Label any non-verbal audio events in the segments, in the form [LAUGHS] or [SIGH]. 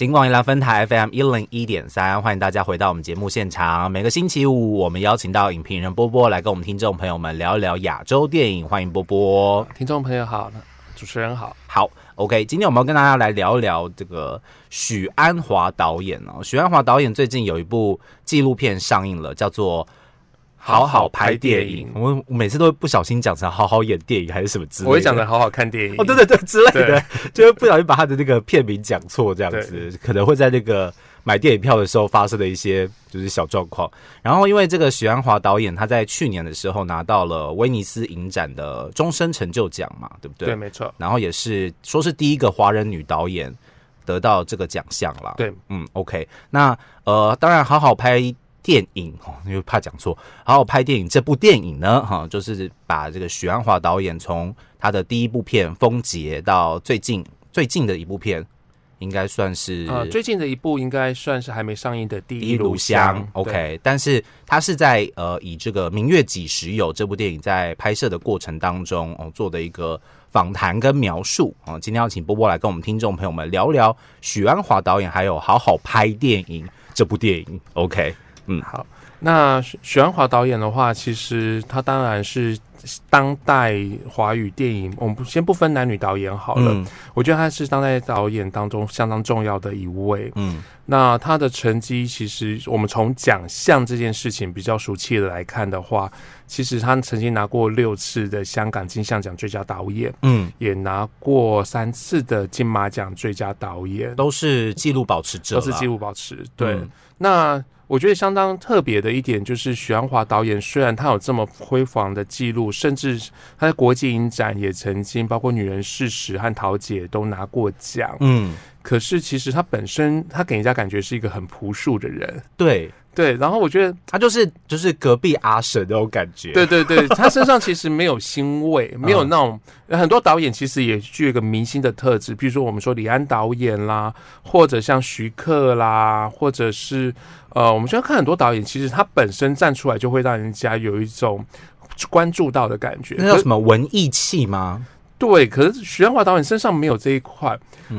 金广宜兰分台 FM 一零一点三，欢迎大家回到我们节目现场。每个星期五，我们邀请到影评人波波来跟我们听众朋友们聊一聊亚洲电影。欢迎波波，听众朋友好，主持人好，好，OK。今天我们要跟大家来聊一聊这个许鞍华导演哦。许鞍华导演最近有一部纪录片上映了，叫做。好好拍电影，我每次都不小心讲成好好演电影还是什么之类的。我会讲成好好看电影哦，对对对，之类的，就会不小心把他的那个片名讲错，这样子可能会在那个买电影票的时候发生的一些就是小状况。然后因为这个许鞍华导演他在去年的时候拿到了威尼斯影展的终身成就奖嘛，对不对？对，没错。然后也是说是第一个华人女导演得到这个奖项了。对，嗯，OK。那呃，当然好好拍。电影哦，因为怕讲错，好好拍电影。这部电影呢，哈，就是把这个许鞍华导演从他的第一部片《风劫》到最近最近的一部片，应该算是呃最近的一部，应该算是还没上映的《第一炉香》。OK，但是他是在呃以这个《明月几时有》这部电影在拍摄的过程当中哦做的一个访谈跟描述哦。今天要请波波来跟我们听众朋友们聊聊许鞍华导演还有好好拍电影这部电影。OK。嗯，好。那许鞍华导演的话，其实他当然是当代华语电影，我们不先不分男女导演好了。我觉得他是当代导演当中相当重要的一位。嗯，那他的成绩，其实我们从奖项这件事情比较熟悉的来看的话，其实他曾经拿过六次的香港金像奖最佳导演，嗯，也拿过三次的金马奖最佳导演，都是纪录保持者，都是纪录保持。对，那。我觉得相当特别的一点就是许鞍华导演，虽然他有这么辉煌的记录，甚至他在国际影展也曾经包括《女人事实》和《桃姐》都拿过奖。嗯，可是其实他本身，他给人家感觉是一个很朴素的人。对。对，然后我觉得他就是就是隔壁阿婶那种感觉。对对对，他身上其实没有腥味，没有那种很多导演其实也具有一个明星的特质，比如说我们说李安导演啦，或者像徐克啦，或者是呃，我们现在看很多导演，其实他本身站出来就会让人家有一种关注到的感觉。那叫什么文艺气吗？对，可是徐安华导演身上没有这一块，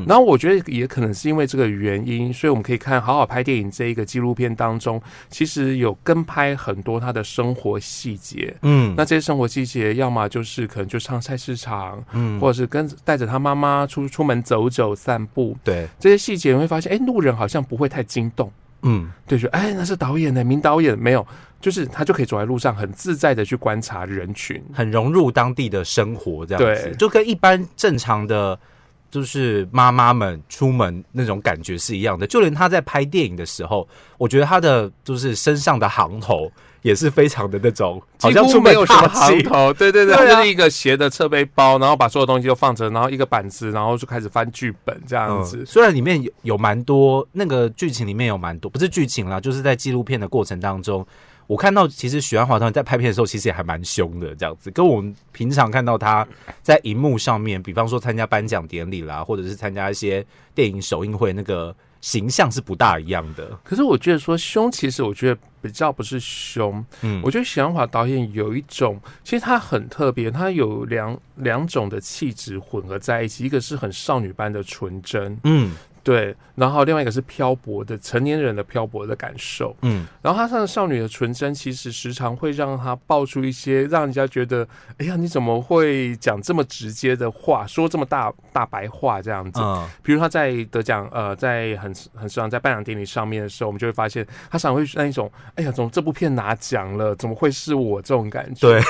然后我觉得也可能是因为这个原因，所以我们可以看好好拍电影这一个纪录片当中，其实有跟拍很多他的生活细节。嗯，那这些生活细节，要么就是可能就上菜市场，嗯，或者是跟带着他妈妈出出门走走散步。对，这些细节你会发现，哎，路人好像不会太惊动。嗯，对，说哎，那是导演呢名导演没有。就是他就可以走在路上，很自在的去观察人群，很融入当地的生活，这样子就跟一般正常的，就是妈妈们出门那种感觉是一样的。就连他在拍电影的时候，我觉得他的就是身上的行头也是非常的那种，几乎没有什么行头。对对对，就是一个斜的侧背包，然后把所有东西都放着，然后一个板子，然后就开始翻剧本这样子。虽然里面有有蛮多那个剧情里面有蛮多，不是剧情啦，就是在纪录片的过程当中。我看到，其实许鞍华导演在拍片的时候，其实也还蛮凶的，这样子，跟我们平常看到他在荧幕上面，比方说参加颁奖典礼啦，或者是参加一些电影首映会，那个形象是不大一样的。可是我觉得说凶，其实我觉得比较不是凶，嗯，我觉得许鞍华导演有一种，其实他很特别，他有两两种的气质混合在一起，一个是很少女般的纯真，嗯。对，然后另外一个是漂泊的成年人的漂泊的感受，嗯，然后她上少女的纯真，其实时常会让她爆出一些让人家觉得，哎呀，你怎么会讲这么直接的话，说这么大大白话这样子？嗯，比如她在得奖，呃，在很很时常在颁奖典礼上面的时候，我们就会发现她常会那一种，哎呀，怎么这部片拿奖了，怎么会是我这种感觉？对，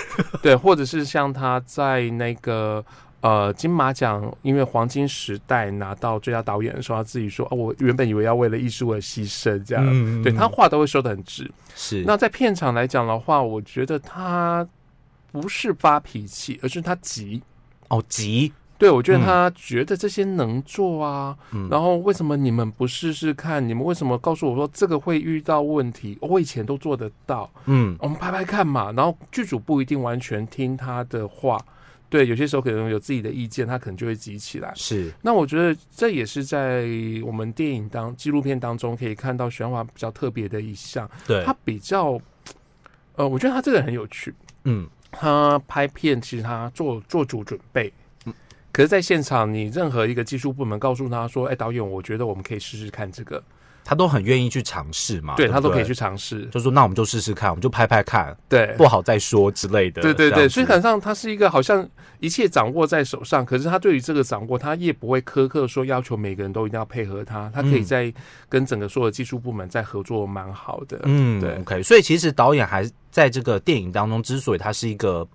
对，或者是像她在那个。呃，金马奖因为黄金时代拿到最佳导演的时候，他自己说：“哦，我原本以为要为了艺术而牺牲，这样。”对他话都会说的很直。是。那在片场来讲的话，我觉得他不是发脾气，而是他急。哦，急。对，我觉得他觉得这些能做啊。然后为什么你们不试试看？你们为什么告诉我说这个会遇到问题？我以前都做得到。嗯，我们拍拍看嘛。然后剧组不一定完全听他的话。对，有些时候可能有自己的意见，他可能就会集起来。是，那我觉得这也是在我们电影当纪录片当中可以看到玄华比较特别的一项。对，他比较，呃，我觉得他这个人很有趣。嗯，他拍片其实他做做足准备。可是在现场，你任何一个技术部门告诉他说：“哎，导演，我觉得我们可以试试看这个。”他都很愿意去尝试嘛，对不他都可以去尝试。就说那我们就试试看，我们就拍拍看，对，不好再说之类的。对对对，所以可感上他是一个好像一切掌握在手上，可是他对于这个掌握，他也不会苛刻说要求每个人都一定要配合他，他可以在跟整个所有技术部门在合作，蛮好的。嗯，对，OK。所以其实导演还在这个电影当中，之所以他是一个，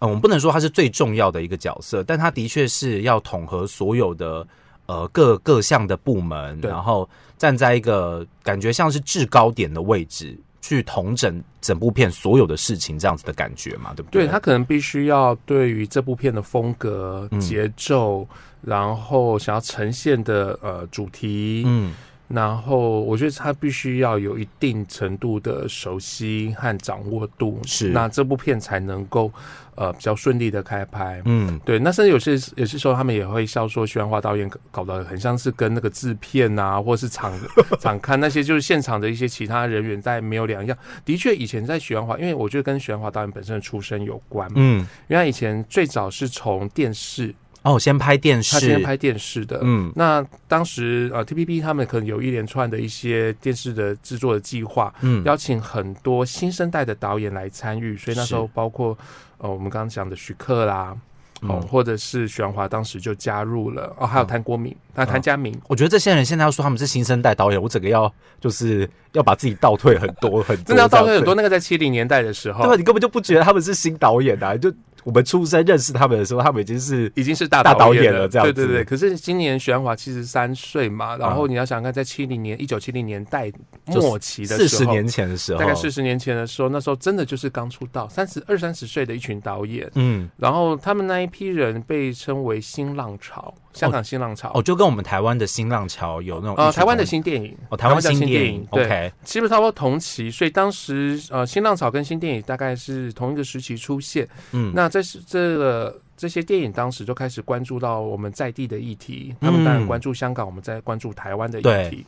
嗯，我们不能说他是最重要的一个角色，但他的确是要统合所有的呃各各项的部门，然后站在一个感觉像是制高点的位置。去统整整部片所有的事情，这样子的感觉嘛，对不对？对他可能必须要对于这部片的风格、嗯节奏，然后想要呈现的呃主题，嗯然后我觉得他必须要有一定程度的熟悉和掌握度，是那这部片才能够呃比较顺利的开拍。嗯对，那甚至有些有些时候他们也会笑说，徐安华导演搞搞得很像是跟那个制片啊，或是场场 [LAUGHS] 刊那些就是现场的一些其他人员在没有两样。的确，以前在徐安华，因为我觉得跟徐安华导演本身的出身有关，嗯，因为他以前最早是从电视，哦，先拍电视，他先拍电视的，嗯那当时呃 TPP 他们可能有一连串的一些电视的制作的计划，嗯邀请很多新生代的导演来参与，所以那时候包括呃我们刚刚讲的徐克啦。哦，嗯或者是许鞍华当时就加入了哦，还有嗯谭国明，那谭家明，我觉得这些人现在要说他们是新生代导演，我整个要就是要把自己倒退很多很多，[LAUGHS] 真的要倒退很多。那个在七零年代的时候，对吧？你根本就不觉得他们是新导演啊！就我们出生认识他们的时候，他们已经是已经是大大导演演了这样子对对对，可是今年许鞍华七十三岁嘛，然后你要想想看，在七零年、一九七零年代末期的时候，四十年前的时候，大概四十年前的时候，那时候真的就是刚出道，三十二三十岁的一群导演，嗯。然后他们那一批人被称为新浪潮，香港新浪潮。哦，就跟我们台湾的新浪潮有那种呃，台湾的新电影，哦，台湾叫新新电影，对。基本差不多同期，所以当时呃，新浪潮跟新电影大概是同一个时期出现。嗯，那这是这个这些电影当时就开始关注到我们在地的议题，他们当然嗯关注香港，我们在关注台湾的议题。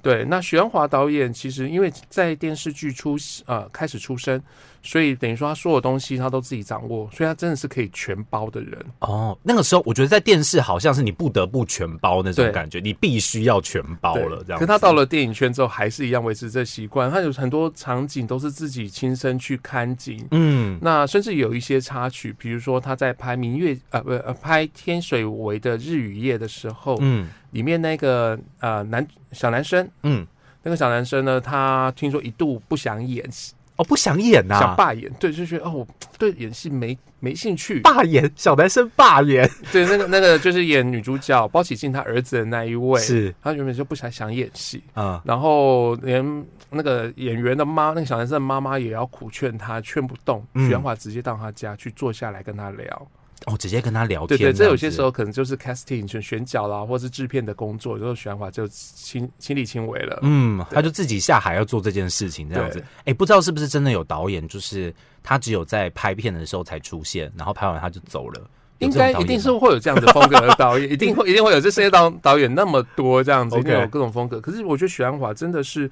对，那许鞍华导演其实因为在电视剧出呃开始出生，所以等于说他所有东西他都自己掌握，所以他真的是可以全包的人。哦，那个时候我觉得在电视好像是你不得不全包那种感觉，你必须要全包了这样子。可他到了电影圈之后，还是一样维持这习惯。他有很多场景都是自己亲身去看景，嗯那甚至有一些插曲，比如说他在拍《明月》呃不呃拍《天水围的日与夜》的时候，嗯里面那个呃男小男生，嗯，那个小男生呢，他听说一度不想演戏，哦，不想演呐、想罢演，对，就觉得哦，我对演戏没没兴趣。罢演，小男生罢演对，那个那个就是演女主角包启静她儿子的那一位，是他原本就不想想演戏，嗯然后连那个演员的妈，那个小男生的妈妈也要苦劝他，劝不动。嗯徐安华直接到他家去坐下来跟他聊。哦，直接跟他聊对对，天样子，这有些时候可能就是 casting 选选角啦，或是制片的工作，有时候徐安华就亲亲力亲为了。嗯，他就自己下海要做这件事情，这样子对。哎、不知道是不是真的有导演，就是他只有在拍片的时候才出现，然后拍完他就走了。有应该一定是吗会有这样的风格的导演，[LAUGHS] 一定会一定会有这世界导导演那么多这样子，一定有各种风格。可是我觉得许鞍华真的是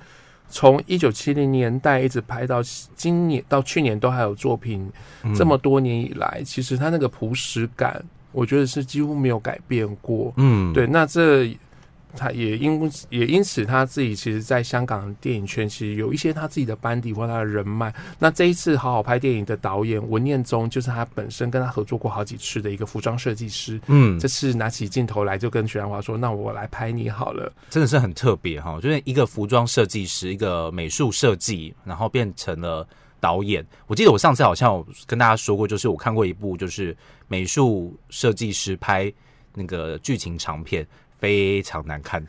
从一九七零年代一直拍到今年到去年都还有作品，嗯这么多年以来，其实他那个朴实感，我觉得是几乎没有改变过。嗯，对，那这他也因也因此他自己其实，在香港电影圈其实有一些他自己的班底或他的人脉。那这一次好好拍电影的导演文念中，就是他本身跟他合作过好几次的一个服装设计师。嗯这，次拿起镜头来就跟徐安华说：“那我来拍你好了。真的是很特别哈，就是一个服装设计师，一个美术设计，然后变成了导演。我记得我上次好像有跟大家说过，就是我看过一部就是美术设计师拍那个剧情长片，非常难看。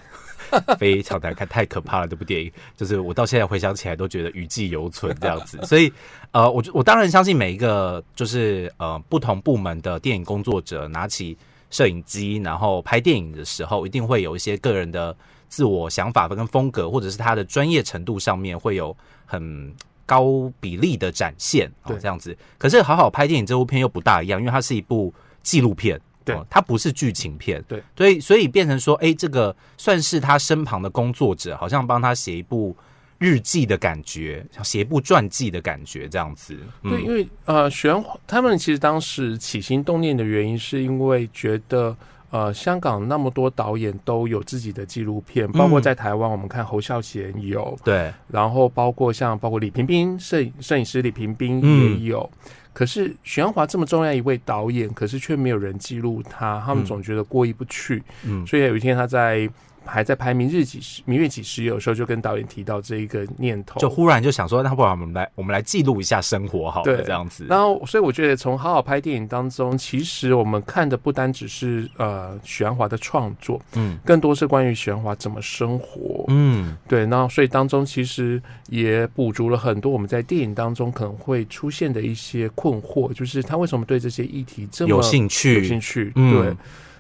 [LAUGHS] 非常难看，太可怕了！这部电影就是我到现在回想起来都觉得余悸犹存这样子。[LAUGHS] 所以，呃，我我当然相信每一个就是呃不同部门的电影工作者拿起摄影机，然后拍电影的时候，一定会有一些个人的自我想法跟风格，或者是他的专业程度上面会有很高比例的展现哦，这样子。可是好好拍电影这部片又不大一样，因为它是一部纪录片。对。哦它不是剧情片，对，所以所以变成说，哎、这个算是他身旁的工作者，好像帮他写一部日记的感觉，像写一部传记的感觉这样子。对，因为呃，玄他们其实当时起心动念的原因，是因为觉得呃，香港那么多导演都有自己的纪录片，包括在台湾，我们看侯孝贤有，对，然后包括像包括李平冰摄影摄影师李平冰也有。可是许鞍华这么重要一位导演，可是却没有人记录他，他们总觉得过意不去。嗯，所以有一天他在。还在拍《明日几时》《明月几时》，有时候就跟导演提到这一个念头，就忽然就想说，那不然我们来，我们来记录一下生活，好，了，这样子。然后，所以我觉得从好好拍电影当中，其实我们看的不单只是呃许鞍华的创作，嗯，更多是关于许鞍华怎么生活，嗯，对。那所以当中其实也补足了很多我们在电影当中可能会出现的一些困惑，就是他为什么对这些议题这么有兴趣？有兴趣，对。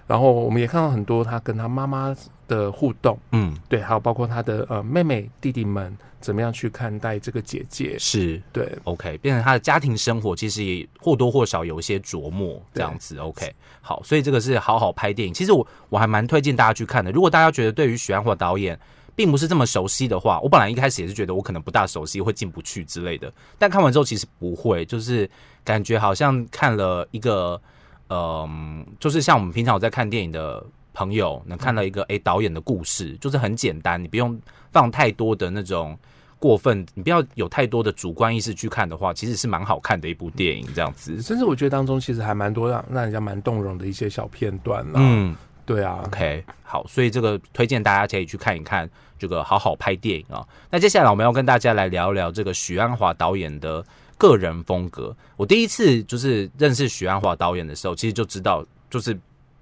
然后我们也看到很多他跟他妈妈的互动，嗯，对，还有包括他的呃妹妹弟弟们怎么样去看待这个姐姐，是对，OK，变成他的家庭生活其实也或多或少有一些琢磨这样子，OK，好，所以这个是好好拍电影。其实我我还蛮推荐大家去看的。如果大家觉得对于许鞍华导演并不是这么熟悉的话，我本来一开始也是觉得我可能不大熟悉，会进不去之类的。但看完之后其实不会，就是感觉好像看了一个。嗯，就是像我们平常有在看电影的朋友，能看到一个诶导演的故事，就是很简单，你不用放太多的那种过分，你不要有太多的主观意识去看的话，其实是蛮好看的一部电影，这样子。甚至我觉得当中其实还蛮多让让人家蛮动容的一些小片段了。嗯，对啊。OK，好，所以这个推荐大家可以去看一看这个好好拍电影啊。那接下来我们要跟大家来聊聊这个许鞍华导演的。个人风格，我第一次就是认识许鞍华导演的时候，其实就知道，就是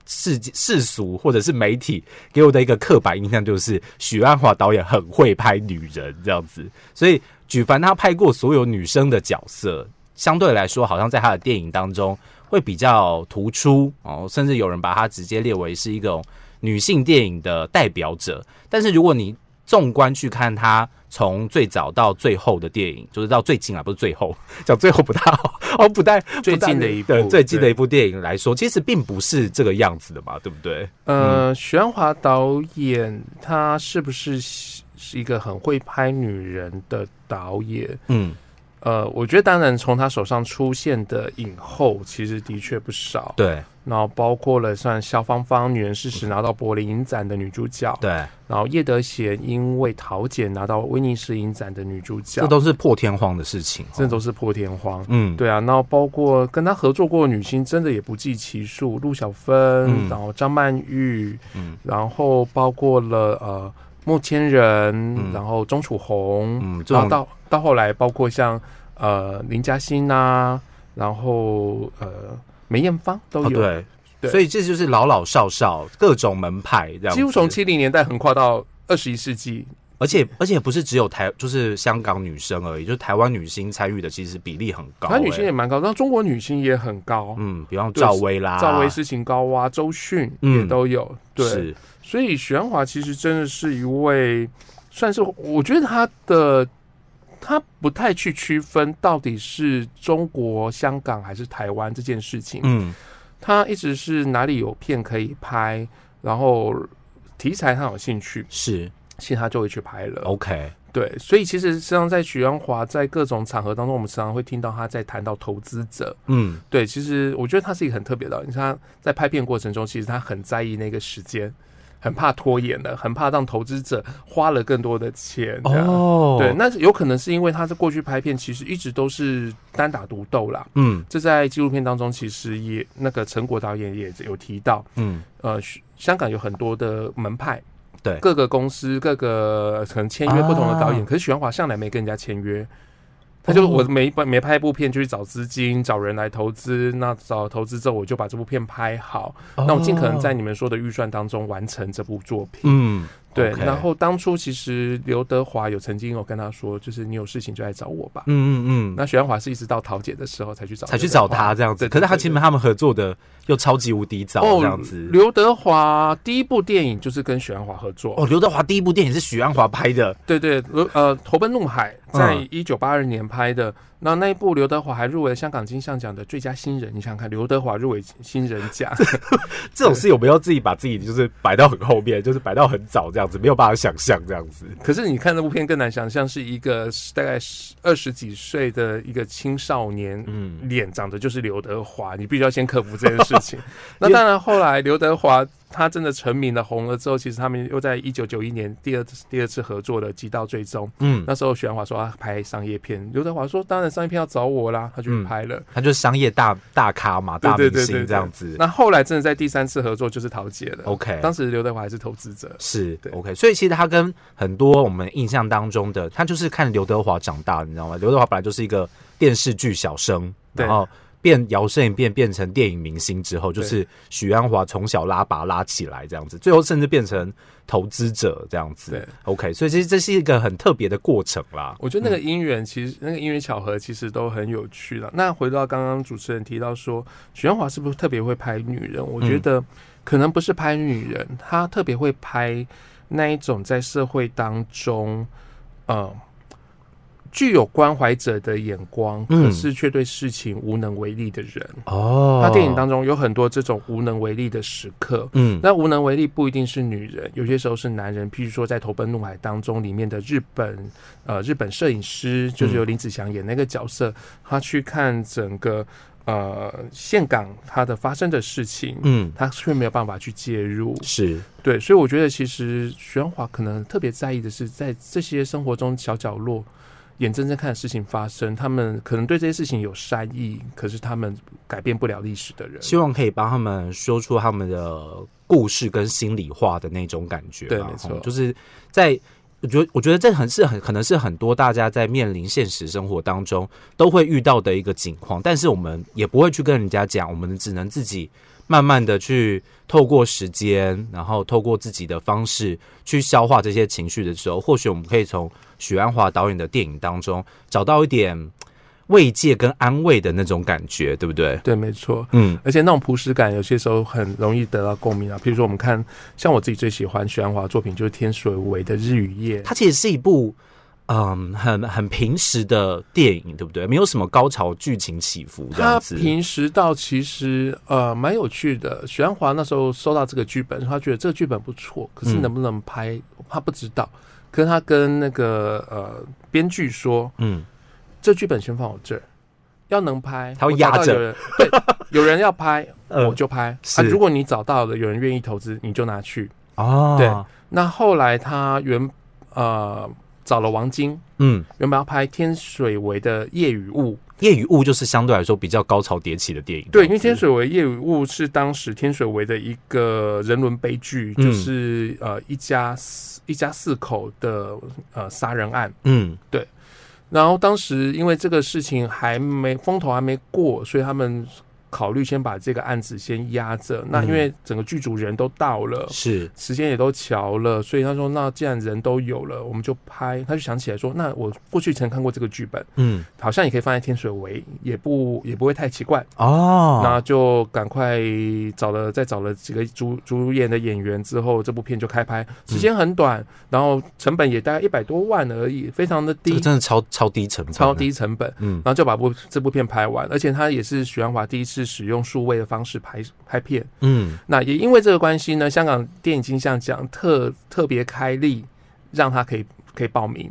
世世俗或者是媒体给我的一个刻板印象，就是许鞍华导演很会拍女人这样子。所以举凡他拍过所有女生的角色，相对来说，好像在他的电影当中会比较突出哦，甚至有人把他直接列为是一个女性电影的代表者。但是如果你纵观去看他。从最早到最后的电影，就是到最近啊，不是最后，[LAUGHS] 讲最后不大好哦，不带 [LAUGHS] 最近的一部最近的一部电影来说，其实并不是这个样子的嘛，对不对？呃，徐安华导演他是不是是一个很会拍女人的导演？嗯。呃，我觉得当然从他手上出现的影后，其实的确不少。对，然后包括了像肖芳芳《女人事实》拿到柏林影展的女主角，对，然后叶德娴因为《桃姐》拿到威尼斯影展的女主角，这都是破天荒的事情，这都是破天荒。嗯，对啊，然后包括跟她合作过的女星，真的也不计其数，陆小芬，然后张曼玉，嗯，然后包括了呃。莫千人，然后钟楚红，嗯，然后到到后来，包括像呃林嘉欣呐，然后呃梅艳芳都有，对，所以这就是老老少少各种门派这样，几乎从七零年代横跨到二十一世纪，而且而且不是只有台，就是香港女生而已，就是台湾女星参与的其实比例很高，台湾女星也蛮高，但中国女星也很高，嗯，比方赵薇啦，赵薇、施情高啊，周迅也都有，对。所以许鞍华其实真的是一位，算是我觉得她的他不太去区分到底是中国香港还是台湾这件事情。嗯，他一直是哪里有片可以拍，然后题材他有兴趣，是，其实他就会去拍了。OK，对，所以其实实际上在许鞍华在各种场合当中，我们常常会听到他在谈到投资者。嗯，对，其实我觉得他是一个很特别的，你看他在拍片过程中，其实他很在意那个时间。很怕拖延的，很怕让投资者花了更多的钱。哦，对，那有可能是因为他在过去拍片，其实一直都是单打独斗啦。嗯，这在纪录片当中，其实也那个陈果导演也有提到。嗯，呃，香港有很多的门派，对，各个公司各个可能签约不同的导演，可是许鞍华向来没跟人家签约。他就我每每拍一部片就去找资金找人来投资，那找投资之后我就把这部片拍好，那我尽可能在你们说的预算当中完成这部作品。嗯。对，然后当初其实刘德华有曾经有跟他说，就是你有事情就来找我吧。嗯嗯嗯。那许鞍华是一直到桃姐的时候才去找，才去找他这样子。可是他其实他们合作的又超级无敌早这样子。刘德华第一部电影就是跟许鞍华合作。哦，刘德华第一部电影是许鞍华拍的。对对，呃，投奔怒海在一九八二年拍的。那那一部刘德华还入围了香港金像奖的最佳新人。你想想看，刘德华入围新人奖，[LAUGHS] 这种事有没有自己把自己就是摆到很后面，就是摆到很早这样？样子，没有办法想象这样子。可是你看这部片更难想象，是一个大概二十几岁的一个青少年，嗯，脸长得就是刘德华，你必须要先克服这件事情。[LAUGHS] 那当然，后来刘德华。他真的成名了，红了之后，其实他们又在一九九一年第二次第二次合作了《极道追踪》。嗯，那时候许鞍华说他拍商业片，刘德华说当然商业片要找我啦，他就去拍了。他就是商业大大咖嘛，大明星这样子。那后来真的在第三次合作就是陶杰了。OK，当时刘德华还是投资者。是 OK，所以其实他跟很多我们印象当中的，他就是看刘德华长大，你知道吗？刘德华本来就是一个电视剧小生，然后。变摇身一变变成电影明星之后，就是许鞍华从小拉拔拉起来这样子，最后甚至变成投资者这样子。对，OK，所以其实这是一个很特别的过程啦。我觉得那个姻缘，其实那个姻缘巧合，其实都很有趣了。那回到刚刚主持人提到说，许鞍华是不是特别会拍女人？我觉得可能不是拍女人，他特别会拍那一种在社会当中，嗯。具有关怀者的眼光，可是却对事情无能为力的人。哦，他电影当中有很多这种无能为力的时刻。嗯，那无能为力不一定是女人，有些时候是男人。譬如说，在《投奔怒海》当中，里面的日本呃日本摄影师，就是由林子祥演那个角色，他去看整个呃岘港它的发生的事情，嗯，他却没有办法去介入。是对，所以我觉得其实徐安华可能特别在意的是，在这些生活中小角落。眼睁睁看事情发生，他们可能对这些事情有善意，可是他们改变不了历史的人，希望可以帮他们说出他们的故事跟心里话的那种感觉。对，没错，就是在我觉得，我觉得这很是很可能是很多大家在面临现实生活当中都会遇到的一个情况，但是我们也不会去跟人家讲，我们只能自己。慢慢的去透过时间，然后透过自己的方式去消化这些情绪的时候，或许我们可以从许鞍华导演的电影当中找到一点慰藉跟安慰的那种感觉，对不对？对，没错。嗯，而且那种朴实感有些时候很容易得到共鸣啊。比如说，我们看像我自己最喜欢许鞍华作品就是天水围的日与夜，它其实是一部。嗯，很很平时的电影，对不对？没有什么高潮剧情起伏，这样子。平时到其实呃蛮有趣的。许鞍华那时候收到这个剧本，他觉得这个剧本不错，可是能不能拍他不知道。可是他跟那个呃编剧说，嗯，这剧本先放我这儿，要能拍，他会压着。[LAUGHS] 对，有人要拍，我就拍。啊，如果你找到了有人愿意投资，你就拿去。哦，对。那后来他原呃。找了王晶，嗯，原本要拍天水围的夜雨雾，夜雨雾就是相对来说比较高潮迭起的电影。对，因为天水围夜雨雾是当时天水围的一个人伦悲剧，就是呃一家四一家四口的呃杀人案。嗯，对。然后当时因为这个事情还没风头还没过，所以他们。考虑先把这个案子先压着，那因为整个剧组人都到了，是。时间也都瞧了，所以他说：“那既然人都有了，我们就拍。”他就想起来说：“那我过去曾看过这个剧本，嗯，好像也可以放在天水围，也不也不会太奇怪。哦。”那就赶快找了，再找了几个主主演的演员之后，这部片就开拍，时间很短，然后成本也大概一百多万而已，非常的低，真的超超低成本，超低成本，嗯，然后就把部这部片拍完，而且他也是许鞍华第一次。是使用数位的方式拍拍片，嗯，那也因为这个关系呢，香港电影金像奖特特别开立，让他可以可以报名。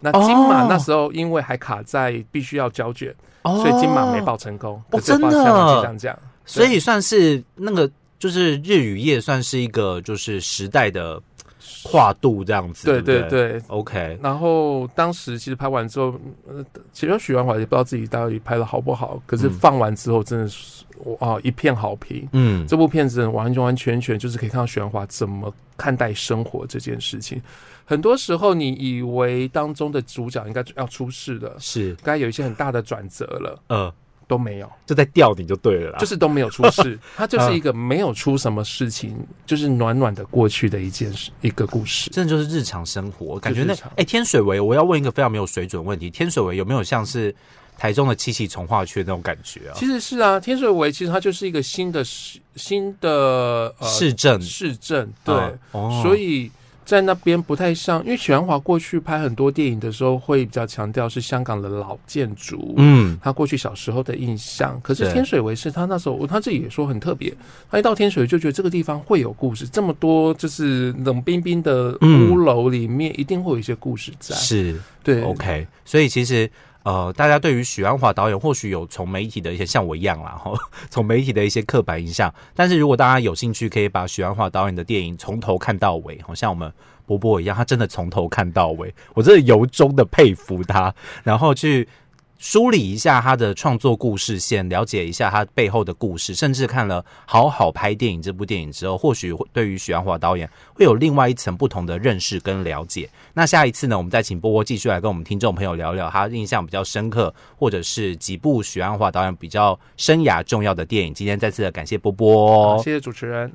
那金马那时候因为还卡在必须要交卷，所以金马没报成功。哦，真的金像奖，所以算是那个就是日与夜，算是一个就是时代的。跨度这样子，对对对，OK。然后当时其实拍完之后，呃，其实许鞍华也不知道自己到底拍的好不好，可是放完之后真的是哇一片好评。嗯，这部片子完完全全就是可以看到许鞍华怎么看待生活这件事情。很多时候你以为当中的主角应该要出事的，是该有一些很大的转折了，嗯。都没有，就在吊顶就对了啦，就是都没有出事，[LAUGHS] 它就是一个没有出什么事情，就是暖暖的过去的一件事，一个故事，真的就是日常生活，感觉那哎天水围，我要问一个非常没有水准问题，天水围有没有像是台中的七七从化区那种感觉啊？其实是啊，天水围其实它就是一个新的市新的市镇。市镇，对，所以。在那边不太像，因为许鞍华过去拍很多电影的时候，会比较强调是香港的老建筑，嗯，他过去小时候的印象。可是天水围是他那时候他自己也说很特别，他一到天水围就觉得这个地方会有故事，这么多就是冷冰冰的嗯屋楼里面一定会有一些故事在。是对 OK，所以其实。呃，大家对于许鞍华导演或许有从媒体的一些像我一样啦，[LAUGHS] 哈，从媒体的一些刻板印象。但是如果大家有兴趣，可以把许鞍华导演的电影从头看到尾，好像我们波波一样，他真的从头看到尾，我真的由衷的佩服他，然后去梳理一下他的创作故事线，了解一下他背后的故事，甚至看了《好好拍电影》这部电影之后，或许会对于许鞍华导演会有另外一层不同的认识跟了解。那下一次呢，我们再请波波继续来跟我们听众朋友聊聊他印象比较深刻，或者是几部许鞍华导演比较生涯重要的电影。今天再次的感谢波波，谢谢主持人。